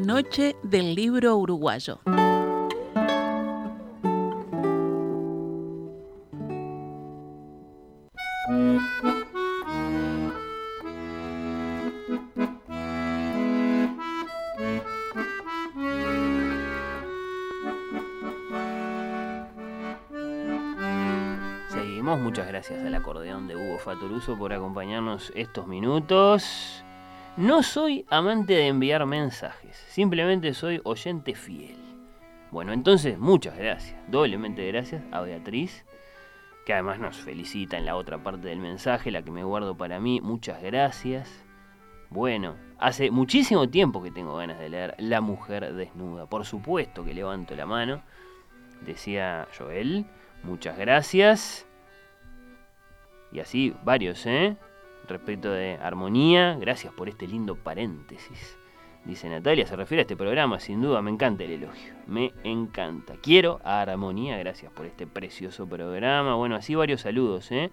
noche del libro uruguayo. Muchas gracias al acordeón de Hugo Fatoruso por acompañarnos estos minutos. No soy amante de enviar mensajes, simplemente soy oyente fiel. Bueno, entonces muchas gracias, doblemente gracias a Beatriz, que además nos felicita en la otra parte del mensaje, la que me guardo para mí. Muchas gracias. Bueno, hace muchísimo tiempo que tengo ganas de leer La mujer desnuda. Por supuesto que levanto la mano, decía Joel. Muchas gracias. Y así varios, ¿eh? Respecto de armonía, gracias por este lindo paréntesis. Dice Natalia, se refiere a este programa, sin duda, me encanta el elogio. Me encanta. Quiero a armonía, gracias por este precioso programa. Bueno, así varios saludos, ¿eh?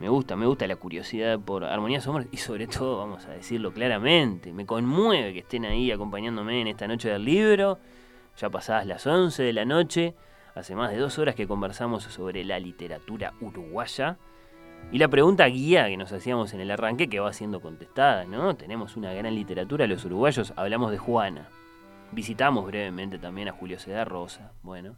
Me gusta, me gusta la curiosidad por Armonía Somos y sobre todo, vamos a decirlo claramente, me conmueve que estén ahí acompañándome en esta noche del libro, ya pasadas las 11 de la noche, hace más de dos horas que conversamos sobre la literatura uruguaya y la pregunta guía que nos hacíamos en el arranque que va siendo contestada, ¿no? Tenemos una gran literatura, los uruguayos, hablamos de Juana, visitamos brevemente también a Julio Cedar Rosa, bueno.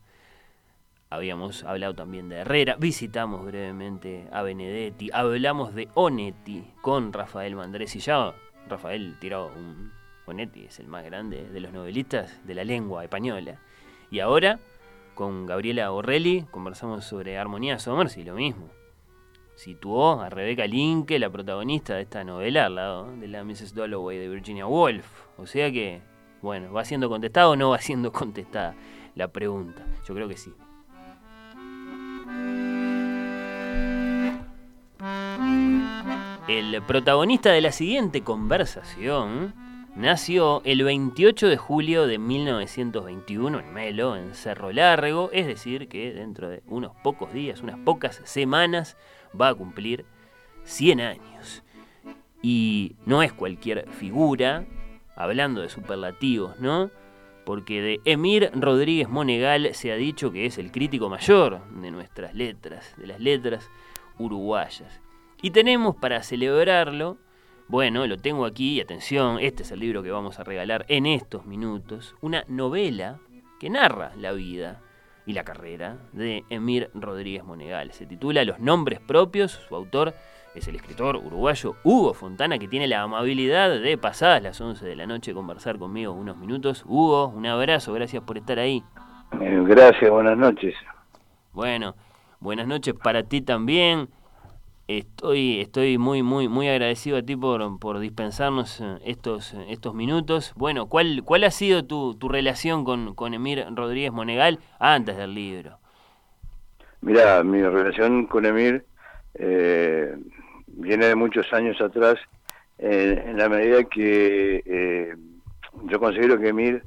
Habíamos hablado también de Herrera, visitamos brevemente a Benedetti, hablamos de Onetti con Rafael Mandresi. Ya Rafael tiró un. Onetti es el más grande de los novelistas de la lengua española. Y ahora, con Gabriela Borrelli, conversamos sobre Armonía Somers y lo mismo. Situó a Rebecca Linke, la protagonista de esta novela, al lado de la Mrs. Dalloway de Virginia Woolf. O sea que, bueno, ¿va siendo contestada o no va siendo contestada la pregunta? Yo creo que sí. El protagonista de la siguiente conversación nació el 28 de julio de 1921 en Melo, en Cerro Largo, es decir, que dentro de unos pocos días, unas pocas semanas, va a cumplir 100 años. Y no es cualquier figura, hablando de superlativos, ¿no? Porque de Emir Rodríguez Monegal se ha dicho que es el crítico mayor de nuestras letras, de las letras uruguayas. Y tenemos para celebrarlo, bueno, lo tengo aquí, y atención, este es el libro que vamos a regalar en estos minutos, una novela que narra la vida y la carrera de Emir Rodríguez Monegal. Se titula Los nombres propios, su autor es el escritor uruguayo Hugo Fontana, que tiene la amabilidad de pasadas las 11 de la noche conversar conmigo unos minutos. Hugo, un abrazo, gracias por estar ahí. Eh, Gracias, buenas noches. Bueno, buenas noches para ti también. Estoy, estoy muy, muy, muy agradecido a ti por, por dispensarnos eh, estos, estos minutos. Bueno, ¿cuál, cuál ha sido tu, tu relación con, con Emir Rodríguez Monegal antes del libro? Mira, mi relación con Emir eh, viene de muchos años atrás, eh, en la medida que eh, yo considero que Emir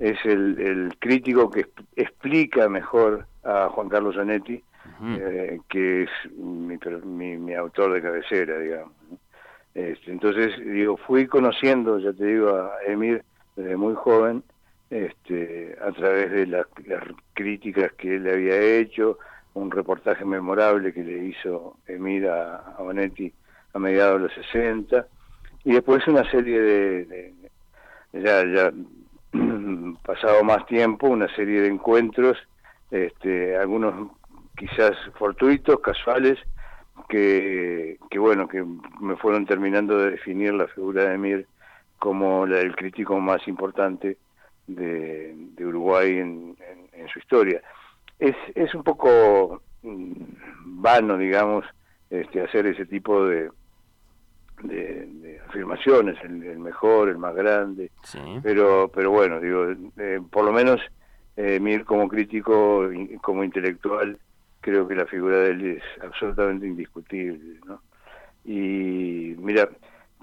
es el, el crítico que exp- explica mejor a Juan Carlos Zanetti, Ujú. eh, que es mi, mi, autor de cabecera, digamos. Este, entonces, digo, fui conociendo, ya te digo, a Emir desde muy joven, este, a través de las, críticas que él había hecho, un reportaje memorable que le hizo Emir a, a Bonetti a mediados de los 60, y después una serie de, de- ya, ya pasado más tiempo, una serie de encuentros, este, algunos quizás fortuitos, casuales, que, que bueno, que me fueron terminando de definir la figura de Emir como la del crítico más importante de, de Uruguay en, en- en su historia. Es, es un poco mm, vano, digamos, este, hacer ese tipo de, de, de afirmaciones, el, el mejor, el más grande, Sí. pero pero bueno digo eh, por lo menos eh, Mir como crítico como intelectual creo que la figura de él es absolutamente indiscutible ¿no? y mira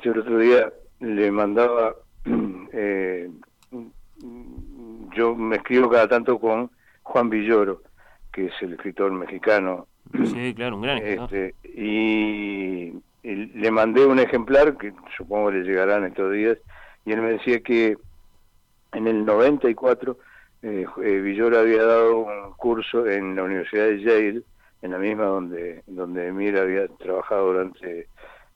yo el otro día le mandaba eh, yo me escribo cada tanto con Juan Villoro que es el escritor mexicano Sí, claro, un gran escritor. este, y, y le mandé un ejemplar que supongo le llegarán estos días y él me decía que en el 94 eh, eh, Villora había dado un curso en la Universidad de Yale, en la misma donde, donde Emir había trabajado durante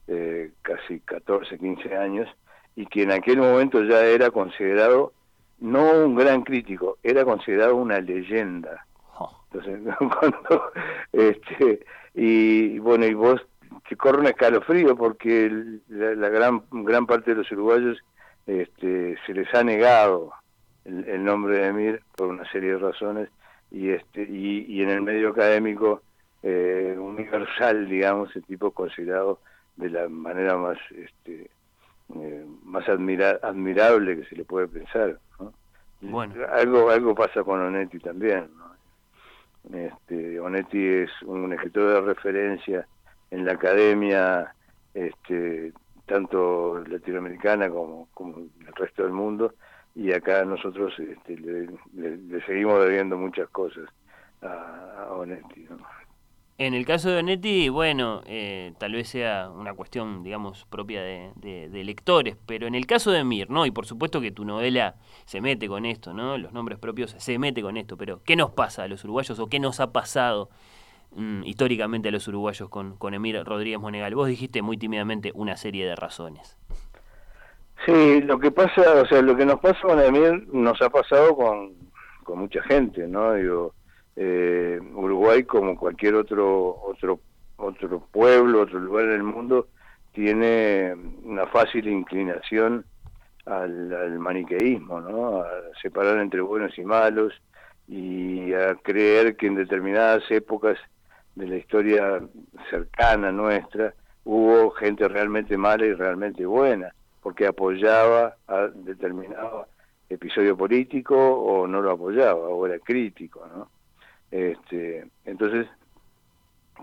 eh, casi 14, 15 años, y que en aquel momento ya era considerado no un gran crítico, era considerado una leyenda. Oh. Entonces, cuando, este, y bueno, y vos te corre un escalofrío porque la, gran gran parte de los uruguayos este, se les ha negado el, nombre de Emir por una serie de razones y este y, y en el medio académico eh, universal digamos el tipo considerado de la manera más este eh, más admirable que se le puede pensar bueno. algo algo pasa con Onetti también este Onetti es un escritor de referencia en la academia este tanto latinoamericana como, como el resto del mundo y acá nosotros este, le, seguimos debiendo muchas cosas a, Onetti. En el caso de Onetti, bueno, eh, tal vez sea una cuestión, digamos, propia de, de, lectores, pero en el caso de Mir, ¿no? Y por supuesto que tu novela se mete con esto, ¿no? Los nombres propios se mete con esto, pero ¿qué nos pasa a los uruguayos o qué nos ha pasado mm, históricamente a los uruguayos con, con Emir Rodríguez Monegal? Vos dijiste muy tímidamente una serie de razones. Sí, lo que pasa, o sea, lo que nos pasa con nos ha pasado con, con mucha gente, ¿no? Digo, eh, Uruguay como cualquier otro otro otro pueblo, otro lugar del mundo tiene una fácil inclinación al, al maniqueísmo, ¿no? A separar entre buenos y malos y a creer que en determinadas épocas de la historia cercana nuestra hubo gente realmente mala y realmente buena porque apoyaba a determinado episodio político o no lo apoyaba o era crítico, ¿no? Este, entonces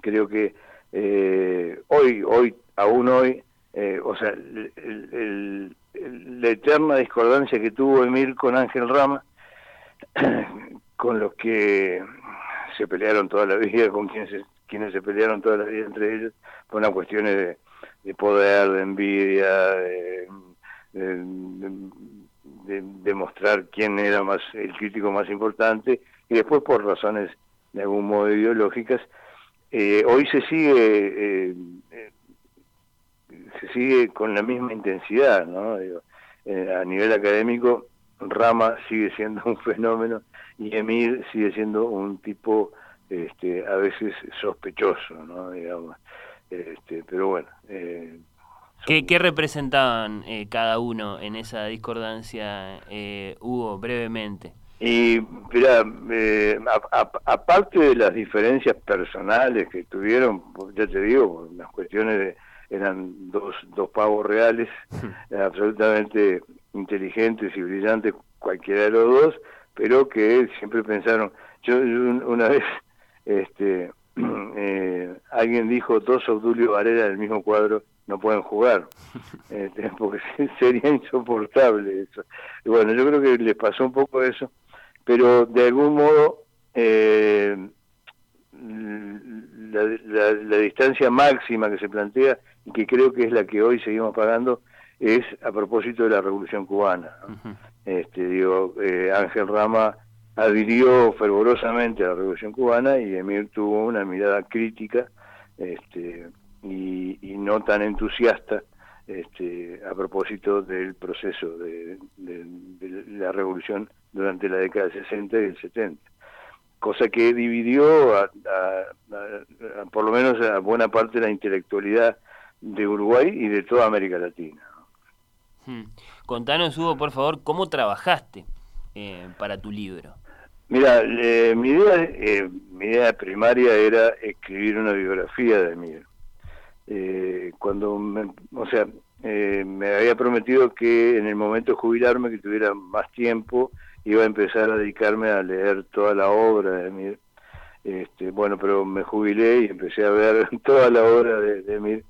creo que eh, hoy, hoy, aún hoy, eh, o sea, la eterna discordancia que tuvo Emir con Ángel Rama, con los que se pelearon toda la vida, con quienes quienes se pelearon toda la vida entre ellos, por una cuestiones de de poder, de envidia, de, demostrar quién era más el crítico más importante y después por razones de algún modo ideológicas eh, hoy se sigue eh, eh, se sigue con la misma intensidad no a nivel académico Rama sigue siendo un fenómeno y Emir sigue siendo un tipo este a veces sospechoso no digamos este, pero bueno. Eh, ¿Qué, representaban eh, cada uno en esa discordancia, eh, Hugo, brevemente? Y mira, eh, aparte de las diferencias personales que tuvieron, pues, ya te digo, las cuestiones de, eran dos, dos pavos reales, absolutamente inteligentes y brillantes, cualquiera de los dos, pero que siempre pensaron, yo una vez, este, eh, alguien dijo dos Obdulio Varela del mismo cuadro no pueden jugar, este, porque sería insoportable eso. Y bueno, yo creo que les pasó un poco eso, pero de algún modo eh, la, distancia máxima que se plantea y que creo que es la que hoy seguimos pagando es a propósito de la Revolución Cubana. Este, digo, eh, Ángel Rama adhirió fervorosamente a la Revolución Cubana y Emir tuvo una mirada crítica este, y, no tan entusiasta este, a propósito del proceso de, la revolución durante la década del 60 y el 70. Cosa que dividió a, por lo menos a buena parte de la intelectualidad de Uruguay y de toda América Latina. Hmm. Contanos, Hugo, por favor, cómo trabajaste eh, para tu libro. Mira, mi, idea, eh, mi idea primaria era escribir una biografía de Emir. Eh, cuando, o sea, eh, me había prometido que en el momento de jubilarme, que tuviera más tiempo, iba a empezar a dedicarme a leer toda la obra de Emir. Este, bueno, pero me jubilé y empecé a ver toda la obra de, Emir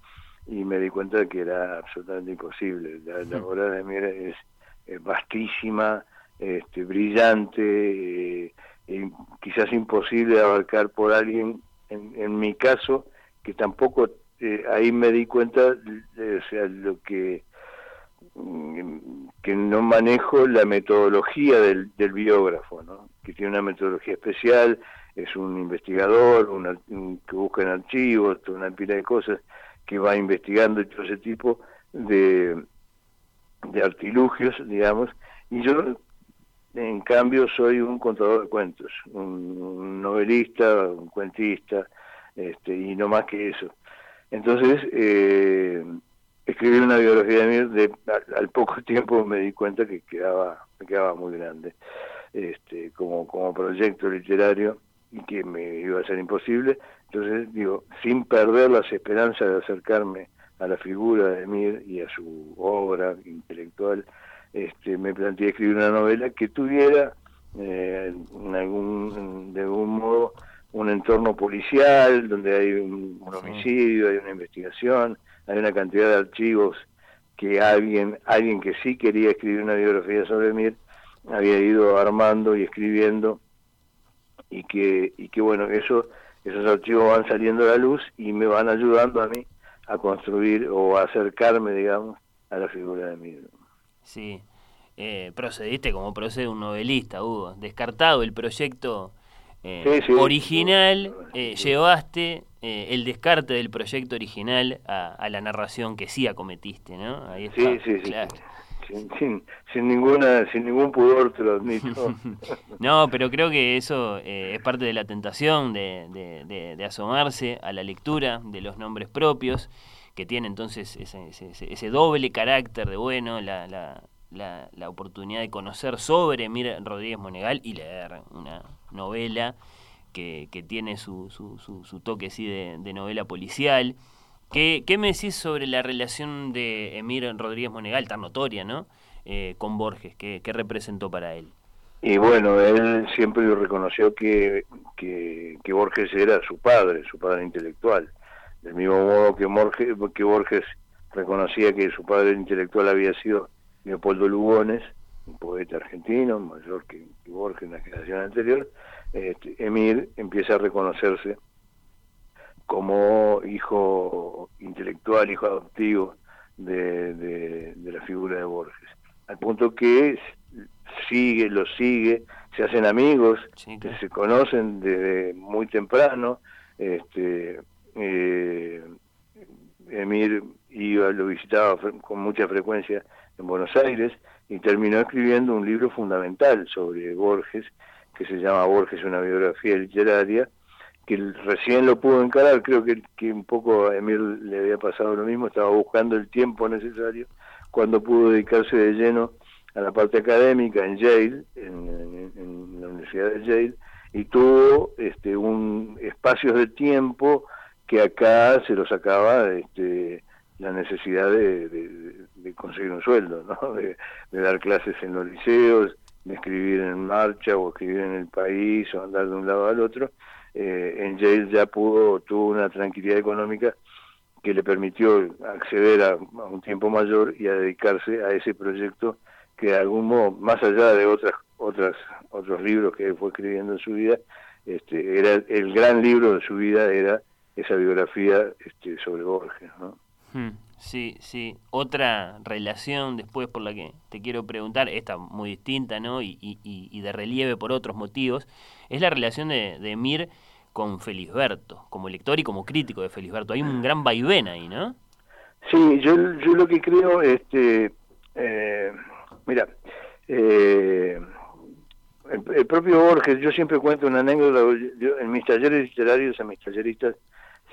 y me di cuenta de que era absolutamente imposible. La, hmm. obra de Emir es, es vastísima, este, brillante, eh, quizás imposible de abarcar por alguien, en, mi caso, que tampoco eh, ahí me di cuenta, o sea, lo que mm, que no manejo la metodología del, biógrafo, ¿no? que tiene una metodología especial, es un investigador, que busca en archivos, una pila de cosas, que va investigando y todo ese tipo de, de artilugios, digamos, y yo en cambio soy un contador de cuentos, un, novelista, un cuentista, este, y no más que eso. Entonces, eh, escribir una biografía de mí, de, al, poco tiempo me di cuenta que quedaba, me quedaba muy grande este, como, como proyecto literario y que me iba a ser imposible. Entonces, digo, sin perder las esperanzas de acercarme a la figura de Mir y a su obra intelectual, este, me planteé escribir una novela que tuviera eh, en algún, de algún modo un entorno policial donde hay un, homicidio, hay una investigación, hay una cantidad de archivos que alguien, alguien que sí quería escribir una biografía sobre Mir había ido armando y escribiendo y que, y que bueno, eso, esos archivos van saliendo a la luz y me van ayudando a mí a construir o a acercarme, digamos, a la figura de Mir. Sí, eh, procediste como procede un novelista, Hugo. Descartado el proyecto eh, original, eh, llevaste el descarte del proyecto original a, la narración que sí acometiste, ¿no? Ahí está. Sí, sí, sí. Sin, sin, ninguna sin ningún pudor te lo admito no pero creo que eso es parte de la tentación de, de, de, asomarse a la lectura de los nombres propios que tiene entonces ese, ese, ese doble carácter de bueno la, la, la, la, oportunidad de conocer sobre Mir Rodríguez Monegal y leer una novela que, que tiene su, su, su, toque sí de, novela policial. ¿Qué, ¿Qué, me decís sobre la relación de Emir Rodríguez Monegal, tan notoria, ¿no? Eh, con Borges, ¿qué, ¿qué, representó para él? Y bueno, él siempre reconoció que, que, que, Borges era su padre, su padre intelectual. Del mismo modo que Borges, que Borges reconocía que su padre intelectual había sido Leopoldo Lugones, un poeta argentino, mayor que, Borges en la generación anterior, este, Emir empieza a reconocerse como hijo intelectual, hijo adoptivo de, la figura de Borges. Al punto que sigue, lo sigue, se hacen amigos, se conocen desde muy temprano. Este, eh, Emir iba, lo visitaba con mucha frecuencia en Buenos Aires y terminó escribiendo un libro fundamental sobre Borges, que se llama Borges, una biografía literaria, que recién lo pudo encarar, creo que, un poco a Emil le había pasado lo mismo, estaba buscando el tiempo necesario cuando pudo dedicarse de lleno a la parte académica en Yale, en, la Universidad de Yale, y tuvo este, un espacios de tiempo que acá se lo sacaba este, la necesidad de, conseguir un sueldo, ¿no? de, dar clases en los liceos, de escribir en marcha o escribir en el país o andar de un lado al otro. Eh, en Yale ya pudo, tuvo una tranquilidad económica que le permitió acceder a, un tiempo mayor y a dedicarse a ese proyecto que de algún modo, más allá de otras, otras, otros libros que fue escribiendo en su vida, este, era el gran libro de su vida era esa biografía este, sobre Borges, ¿no? Hmm, sí, sí. Otra relación después por la que te quiero preguntar, esta muy distinta, ¿no? Y, y, de relieve por otros motivos, es la relación de, de Mir con Felisberto, como lector y como crítico de Felisberto. Hay un gran vaivén ahí, ¿no? Sí, yo, yo lo que creo, este, eh, mira, eh, el, propio Borges, yo siempre cuento una anécdota, en mis talleres literarios, a mis talleristas,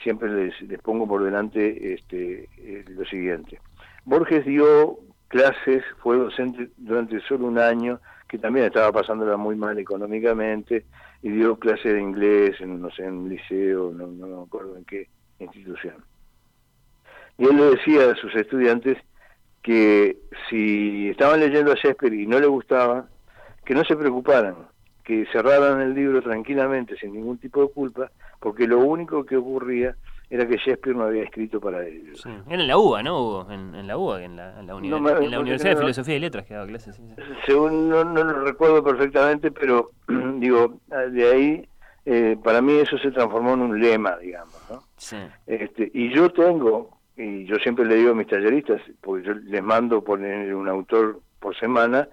siempre les, pongo por delante este, eh, lo siguiente. Borges dio clases, fue docente durante solo un año, que también estaba pasándola muy mal económicamente, y dio clases de inglés en, no sé, en un liceo, no, no me acuerdo en qué institución. Y él le decía a sus estudiantes que si estaban leyendo a Shakespeare y no le gustaba, que no se preocuparan, que cerraran el libro tranquilamente, sin ningún tipo de culpa, porque lo único que ocurría era que Shakespeare no había escrito para ellos. Era en la UBA, ¿no, Hugo? En, la UBA, en la, en la, Universidad de Filosofía y Letras que daba clases. Según no, lo recuerdo perfectamente, pero digo, de ahí, eh, para mí eso se transformó en un lema, digamos, ¿no? Este, y yo tengo, y yo siempre le digo a mis talleristas, porque yo les mando poner un autor por semana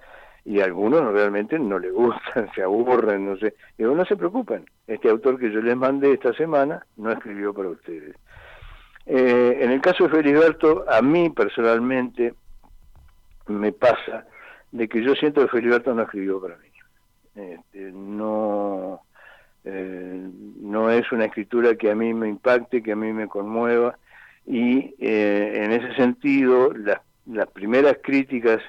y a algunos realmente no les gustan, se aburren, no sé. Digo, no se preocupen, este autor que yo les mandé esta semana no escribió para ustedes. Eh, en el caso de Feliberto, a mí personalmente me pasa de que yo siento que Feliberto no escribió para mí. Este, no, eh, no es una escritura que a mí me impacte, que a mí me conmueva, y eh, en ese sentido, las primeras críticas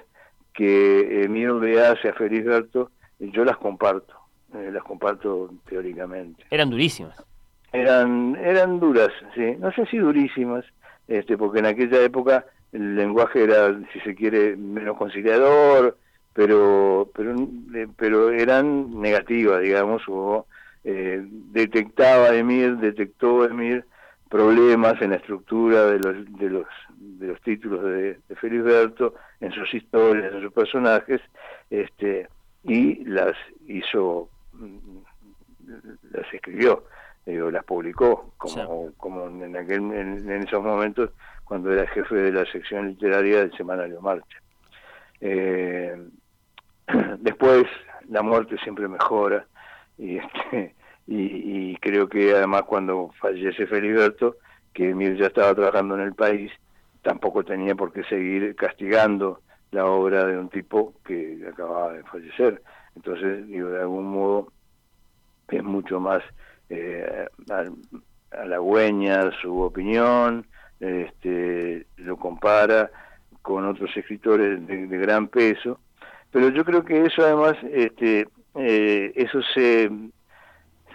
que Emilio le hace a Felisberto, yo las comparto, eh, las comparto teóricamente. Eran durísimas. Eran, eran duras, sí, no sé si durísimas, este, porque en aquella época el lenguaje era, si se quiere, menos conciliador, pero, pero, eh, pero eran negativas, digamos, o eh, detectaba Emir, detectó Emir problemas en la estructura de los, de los, de los títulos de, de Felisberto, en sus historias, en sus personajes, este, y las hizo, mm, las escribió, digo, las publicó, como, como en, aquel, en, esos momentos cuando era jefe de la sección literaria del semanario Marcha. Eh, después, la muerte siempre mejora, y este, y, creo que además cuando fallece Feliberto, que Emil ya estaba trabajando en el país, tampoco tenía por qué seguir castigando la obra de un tipo que acababa de fallecer. Entonces, digo, de algún modo es mucho más eh, halagüeña su opinión, este, lo compara con otros escritores de, gran peso, pero yo creo que eso además, este, eh, eso se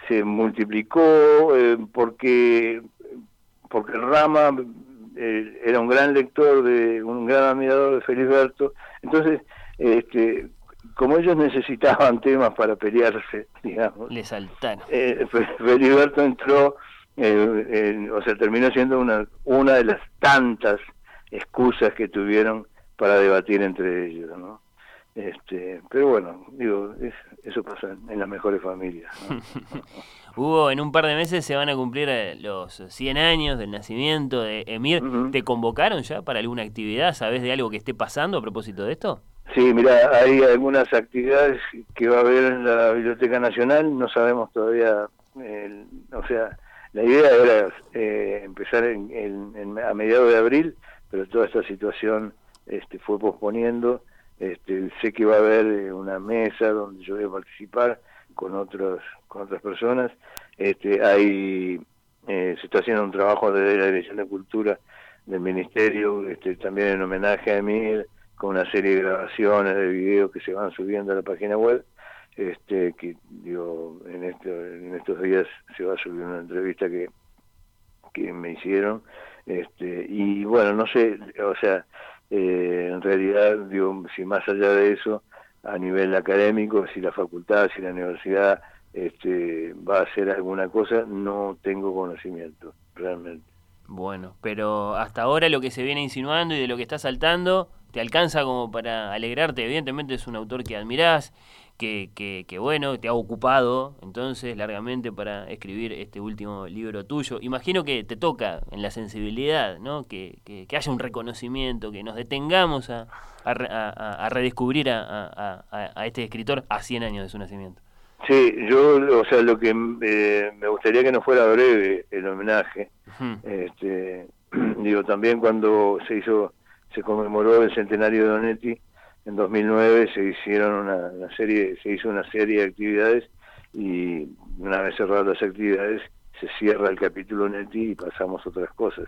se multiplicó eh, porque porque Rama eh, era un gran lector de un gran admirador de Felisberto entonces este como ellos necesitaban temas para pelearse digamos le saltaron. eh, Feliberto entró eh, o sea terminó siendo una una de las tantas excusas que tuvieron para debatir entre ellos no este, pero bueno, digo, eso pasa en las mejores familias. Hugo, en un par de meses se van a cumplir eh, los 100 años del nacimiento de Emir. ¿Te convocaron ya para alguna actividad? ¿Sabes de algo que esté pasando a propósito de esto? Sí, mira, hay algunas actividades que va a haber en la Biblioteca Nacional, no sabemos todavía, o sea, la idea era eh, empezar en, a mediados de abril, pero toda esta situación este, fue posponiendo este, sé que va a haber eh, una mesa donde yo voy a participar con otros con otras personas. Este, hay eh, se está haciendo un trabajo desde la Dirección de Cultura del Ministerio, este, también en homenaje a Emil, con una serie de grabaciones de videos que se van subiendo a la página web. Este, que digo, en, en estos días se va a subir una entrevista que, que me hicieron. Este, y bueno, no sé, o sea, eh, en realidad, digo, si más allá de eso, a nivel académico, si la facultad, si la universidad este, va a hacer alguna cosa, no tengo conocimiento, realmente. Bueno, pero hasta ahora lo que se viene insinuando y de lo que está saltando, ¿te alcanza como para alegrarte? Evidentemente es un autor que admirás, que, que, que, bueno, te ha ocupado entonces largamente para escribir este último libro tuyo. Imagino que te toca en la sensibilidad, ¿no? Que, que, haya un reconocimiento, que nos detengamos a, a, a, redescubrir a, este escritor a 100 años de su nacimiento. Sí, yo, o sea, lo que eh, me gustaría que no fuera breve el homenaje. este, digo, también cuando se hizo, se conmemoró el centenario de Donetti, en 2009 se hicieron una, serie, se hizo una serie de actividades y una vez cerradas las actividades se cierra el capítulo Neti y pasamos a otras cosas.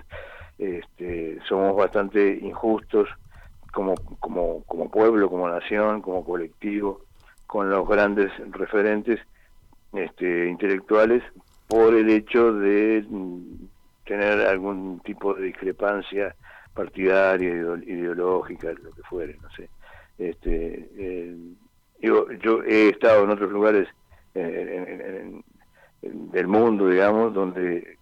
Este, somos bastante injustos como, como, como pueblo, como nación, como colectivo, con los grandes referentes este, intelectuales por el hecho de tener algún tipo de discrepancia partidaria, ideológica, lo que fuere, no sé. Este, eh, yo, yo he estado en otros lugares eh, del mundo, digamos, donde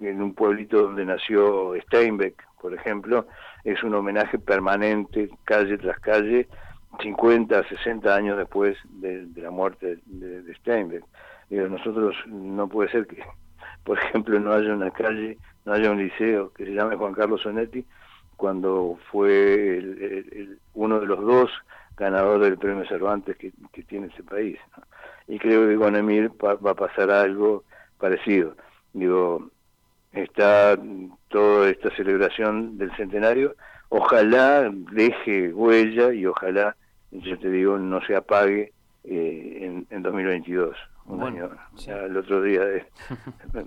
en un pueblito donde nació Steinbeck, por ejemplo, es un homenaje permanente, calle tras calle, 50, 60 años después de, la muerte de, Steinbeck. Digo, nosotros no puede ser que, por ejemplo, no haya una calle, no haya un liceo que se llame Juan Carlos Sonetti, cuando fue uno de los dos ganadores del premio Cervantes que, tiene ese país. Y creo que con Emir va, a pasar algo parecido. Digo, está toda esta celebración del centenario, ojalá deje huella y ojalá, yo te digo, no se apague eh, en, 2022. Un año, el otro día de...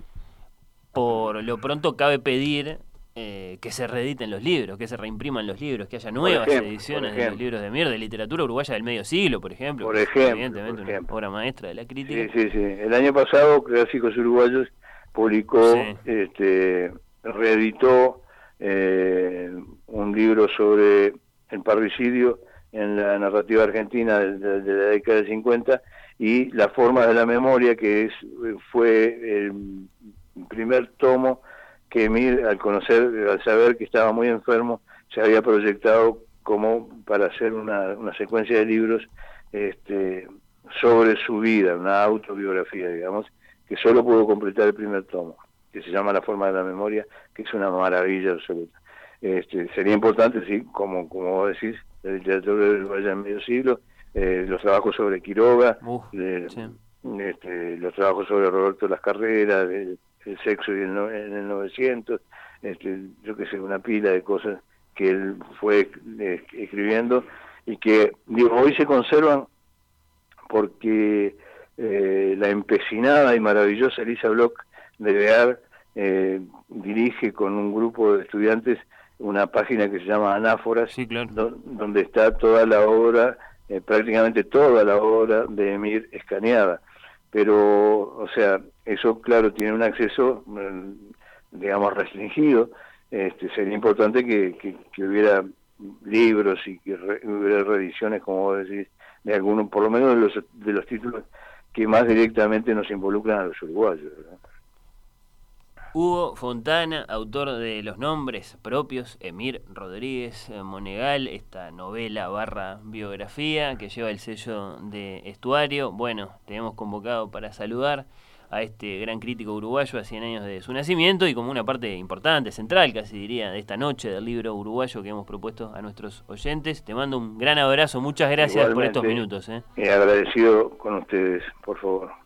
Por lo pronto cabe pedir eh, que se reediten los libros, que se reimpriman los libros, que haya nuevas ediciones de los libros de Mir, de literatura uruguaya del medio siglo, por ejemplo. Por ejemplo. Evidentemente, una obra maestra de la crítica. Sí, sí, sí. El año pasado, Clásicos Uruguayos publicó, este, reeditó eh, un libro sobre el parricidio en la narrativa argentina de, de, la década de 50 y la forma de la memoria, que es fue el primer tomo que Emil, al conocer, al saber que estaba muy enfermo, se había proyectado como para hacer una, una secuencia de libros este, sobre su vida, una autobiografía, digamos, que solo pudo completar el primer tomo, que se llama La forma de la memoria, que es una maravilla absoluta. Este, sería importante, sí, como, como vos decís, la literatura del Valle en medio siglo, eh, los trabajos sobre Quiroga, este, los trabajos sobre Roberto Las Carreras, el, sexo y el, en el 900, este, yo que sé, una pila de cosas que él fue eh, escribiendo y que digo, hoy se conservan porque eh, la empecinada y maravillosa Elisa Bloch de Bear eh, dirige con un grupo de estudiantes una página que se llama Anáforas, donde está toda la obra, eh, prácticamente toda la obra de Emir escaneada. Pero, o sea, eso, claro, tiene un acceso, mm, digamos, restringido. Este, sería importante que, hubiera libros y que hubiera reediciones, como vos decís, de algunos, por lo menos de los, de los títulos que más directamente nos involucran a los uruguayos. Hugo Fontana, autor de los nombres propios, Emir Rodríguez eh, Monegal, esta novela barra biografía que lleva el sello de estuario. Bueno, tenemos convocado para saludar a este gran crítico uruguayo a 100 años de su nacimiento y como una parte importante, central casi diría, de esta noche del libro uruguayo que hemos propuesto a nuestros oyentes. Te mando un gran abrazo, muchas gracias por estos minutos. ¿eh? agradecido con ustedes, por favor.